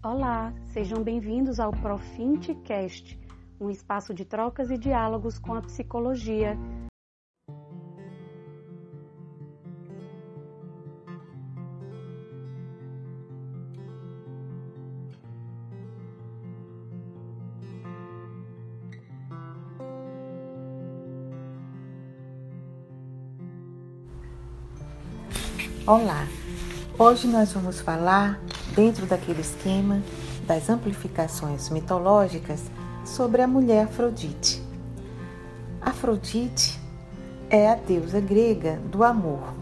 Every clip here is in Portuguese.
Olá, sejam bem-vindos ao Profintcast, um espaço de trocas e diálogos com a psicologia. Olá, hoje nós vamos falar dentro daquele esquema das amplificações mitológicas sobre a mulher Afrodite. Afrodite é a deusa grega do amor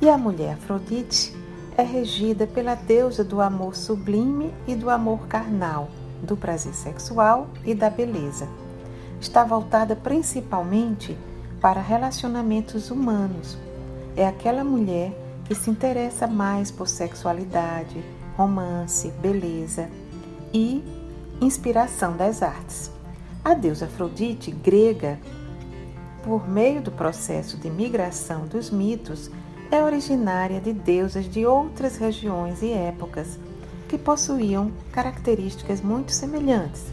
e a mulher Afrodite é regida pela deusa do amor sublime e do amor carnal, do prazer sexual e da beleza. Está voltada principalmente para relacionamentos humanos. É aquela mulher que se interessa mais por sexualidade, romance, beleza e inspiração das artes. A deusa Afrodite grega, por meio do processo de migração dos mitos, é originária de deusas de outras regiões e épocas que possuíam características muito semelhantes.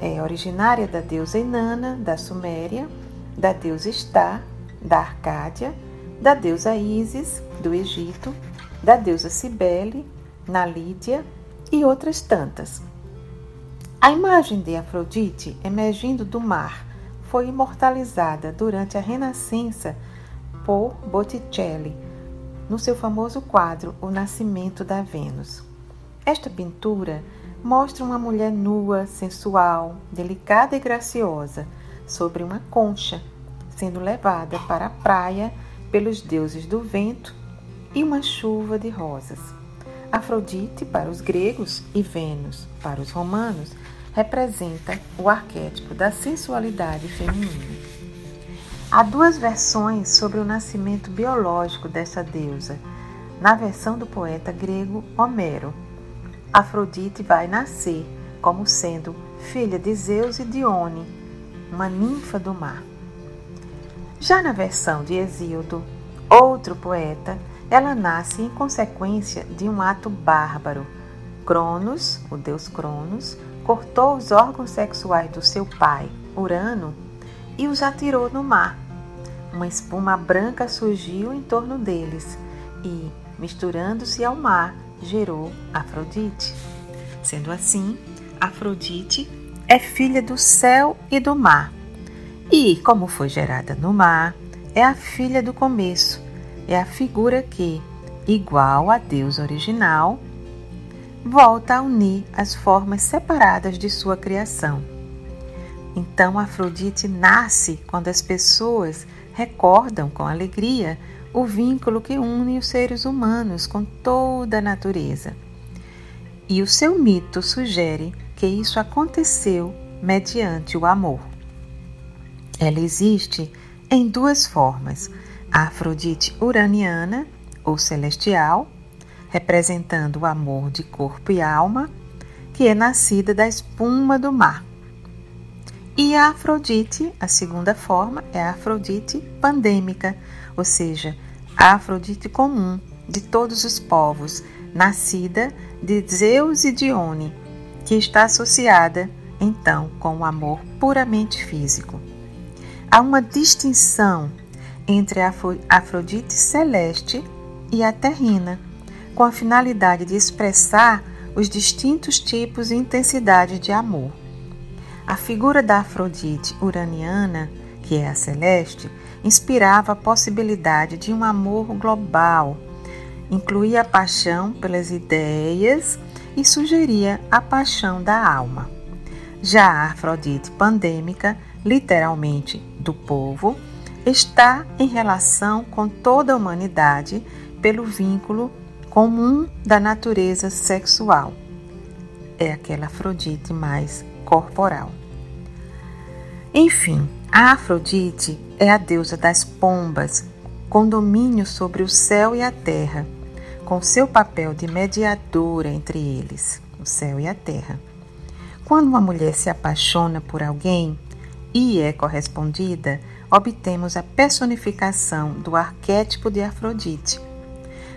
É originária da deusa Inanna, da Suméria, da deusa Está, da Arcádia, da deusa Ísis, do Egito, da deusa Cibele, na Lídia e outras tantas. A imagem de Afrodite emergindo do mar foi imortalizada durante a Renascença por Botticelli, no seu famoso quadro O Nascimento da Vênus. Esta pintura mostra uma mulher nua, sensual, delicada e graciosa sobre uma concha, sendo levada para a praia pelos deuses do vento e uma chuva de rosas. Afrodite, para os gregos, e Vênus, para os romanos, representa o arquétipo da sensualidade feminina. Há duas versões sobre o nascimento biológico dessa deusa. Na versão do poeta grego Homero, Afrodite vai nascer como sendo filha de Zeus e Dione, uma ninfa do mar. Já na versão de Hesíodo, outro poeta, ela nasce em consequência de um ato bárbaro. Cronos, o deus Cronos, cortou os órgãos sexuais do seu pai, Urano, e os atirou no mar. Uma espuma branca surgiu em torno deles e, misturando-se ao mar, gerou Afrodite. Sendo assim, Afrodite é filha do céu e do mar. E, como foi gerada no mar, é a filha do começo, é a figura que, igual a Deus original, volta a unir as formas separadas de sua criação. Então Afrodite nasce quando as pessoas recordam com alegria o vínculo que une os seres humanos com toda a natureza. E o seu mito sugere que isso aconteceu mediante o amor. Ela existe em duas formas a Afrodite uraniana ou celestial, representando o amor de corpo e alma, que é nascida da espuma do mar. E a Afrodite, a segunda forma, é a Afrodite pandêmica, ou seja, a Afrodite comum de todos os povos, nascida de Zeus e Dione, que está associada então com o amor puramente físico. Há uma distinção entre a Afrodite celeste e a terrina, com a finalidade de expressar os distintos tipos e intensidades de amor. A figura da Afrodite uraniana, que é a celeste, inspirava a possibilidade de um amor global, incluía a paixão pelas ideias e sugeria a paixão da alma. Já a Afrodite pandêmica, literalmente do povo, está em relação com toda a humanidade pelo vínculo comum da natureza sexual. É aquela Afrodite mais corporal. Enfim, a Afrodite é a deusa das pombas, com domínio sobre o céu e a terra, com seu papel de mediadora entre eles, o céu e a terra. Quando uma mulher se apaixona por alguém e é correspondida, obtemos a personificação do arquétipo de Afrodite.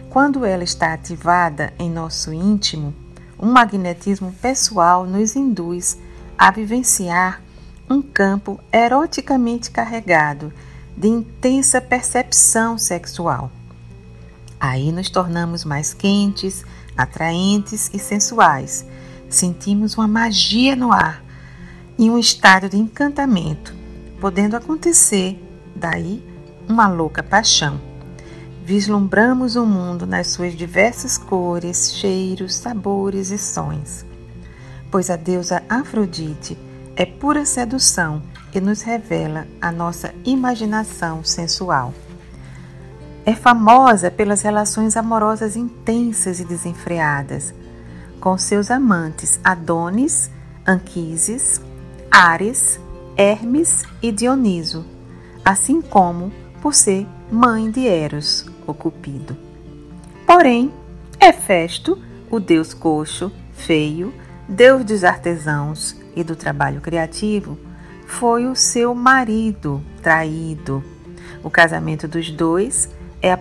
Quando ela está ativada em nosso íntimo, um magnetismo pessoal nos induz a vivenciar um campo eroticamente carregado de intensa percepção sexual. Aí nos tornamos mais quentes, atraentes e sensuais. Sentimos uma magia no ar e um estado de encantamento, podendo acontecer daí uma louca paixão. Vislumbramos o mundo nas suas diversas cores, cheiros, sabores e sons. Pois a deusa Afrodite é pura sedução e nos revela a nossa imaginação sensual. É famosa pelas relações amorosas intensas e desenfreadas, com seus amantes Adonis, Anquises, Ares, Hermes e Dioniso, assim como por ser mãe de Eros, o Cupido. Porém, Hefesto, o deus coxo, feio, deus dos artesãos e do trabalho criativo, foi o seu marido traído. O casamento dos dois é a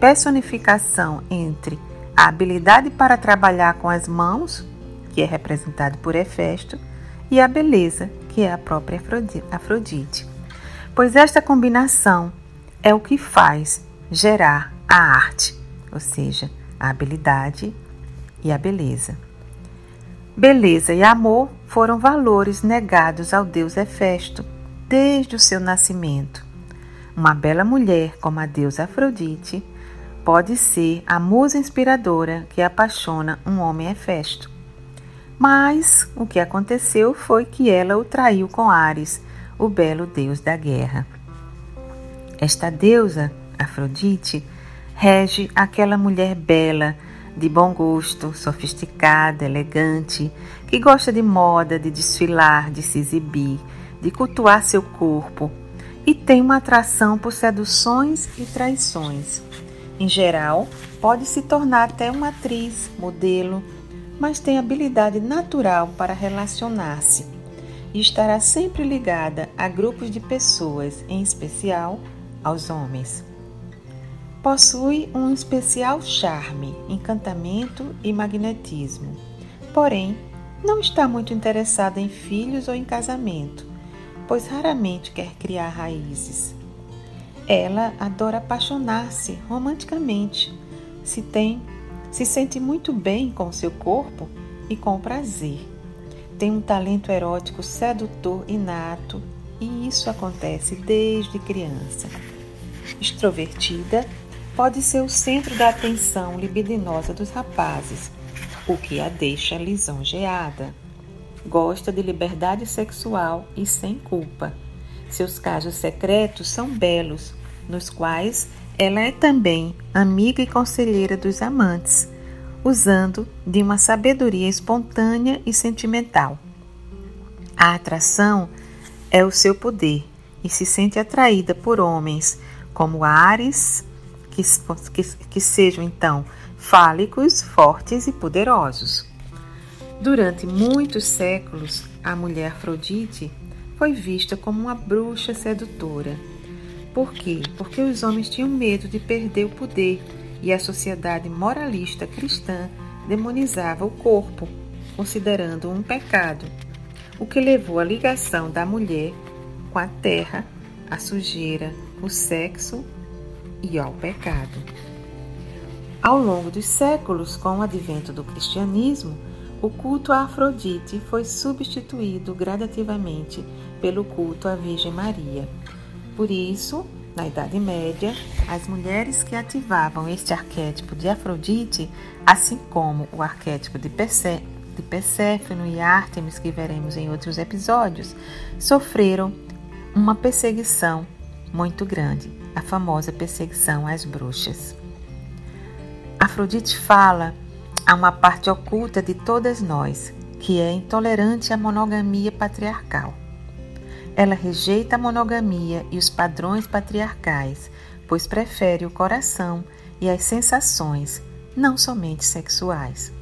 personificação entre a habilidade para trabalhar com as mãos, que é representado por Hefesto, e a beleza, que é a própria Afrodite. Pois esta combinação é o que faz gerar a arte, ou seja, a habilidade e a beleza. Beleza e amor foram valores negados ao deus Hefesto desde o seu nascimento. Uma bela mulher como a deusa Afrodite pode ser a musa inspiradora que apaixona um homem Hefesto. Mas o que aconteceu foi que ela o traiu com Ares, o belo deus da guerra. Esta deusa, Afrodite, rege aquela mulher bela de bom gosto, sofisticada, elegante, que gosta de moda, de desfilar, de se exibir, de cultuar seu corpo e tem uma atração por seduções e traições. Em geral, pode se tornar até uma atriz, modelo, mas tem habilidade natural para relacionar-se e estará sempre ligada a grupos de pessoas, em especial aos homens. Possui um especial charme, encantamento e magnetismo. Porém, não está muito interessada em filhos ou em casamento, pois raramente quer criar raízes. Ela adora apaixonar-se romanticamente, se tem, se sente muito bem com seu corpo e com prazer. Tem um talento erótico sedutor inato e isso acontece desde criança. Extrovertida, pode ser o centro da atenção libidinosa dos rapazes, o que a deixa lisonjeada. Gosta de liberdade sexual e sem culpa. Seus casos secretos são belos, nos quais ela é também amiga e conselheira dos amantes, usando de uma sabedoria espontânea e sentimental. A atração é o seu poder e se sente atraída por homens como Ares, que, que, que sejam então fálicos, fortes e poderosos. Durante muitos séculos, a mulher Afrodite foi vista como uma bruxa sedutora. Por quê? Porque os homens tinham medo de perder o poder e a sociedade moralista cristã demonizava o corpo, considerando um pecado, o que levou à ligação da mulher com a terra, a sujeira, o sexo e ao pecado. Ao longo dos séculos, com o advento do cristianismo, o culto a Afrodite foi substituído gradativamente pelo culto à Virgem Maria. Por isso, na Idade Média, as mulheres que ativavam este arquétipo de Afrodite, assim como o arquétipo de, Persé de Perséfone e Ártemis, que veremos em outros episódios, sofreram uma perseguição muito grande a famosa perseguição às bruxas. Afrodite fala a uma parte oculta de todas nós, que é intolerante à monogamia patriarcal. Ela rejeita a monogamia e os padrões patriarcais, pois prefere o coração e as sensações, não somente sexuais.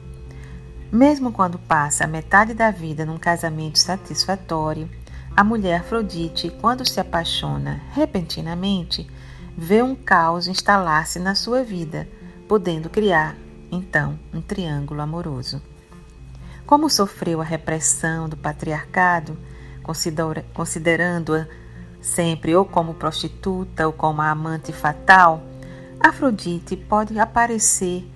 Mesmo quando passa a metade da vida num casamento satisfatório, a mulher Afrodite, quando se apaixona repentinamente, vê um caos instalar-se na sua vida, podendo criar, então, um triângulo amoroso. Como sofreu a repressão do patriarcado, considerando-a sempre ou como prostituta ou como amante fatal, Afrodite pode aparecer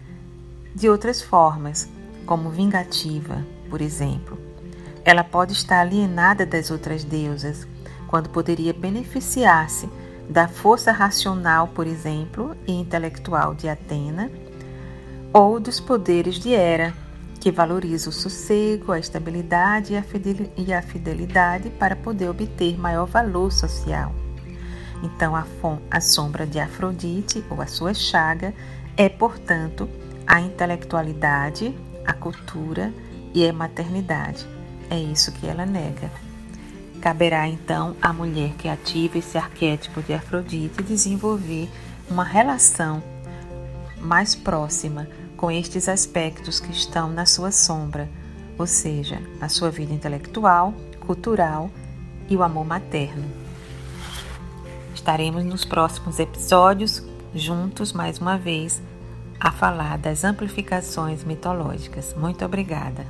de outras formas, como vingativa, por exemplo. Ela pode estar alienada das outras deusas, quando poderia beneficiar-se da força racional, por exemplo, e intelectual de Atena, ou dos poderes de Hera, que valoriza o sossego, a estabilidade e a fidelidade para poder obter maior valor social. Então, a, a sombra de Afrodite, ou a sua chaga, é, portanto, a intelectualidade, a cultura e a maternidade. É isso que ela nega. Caberá então à mulher que ativa esse arquétipo de Afrodite desenvolver uma relação mais próxima com estes aspectos que estão na sua sombra, ou seja, a sua vida intelectual, cultural e o amor materno. Estaremos nos próximos episódios juntos mais uma vez a falar das amplificações mitológicas. Muito obrigada.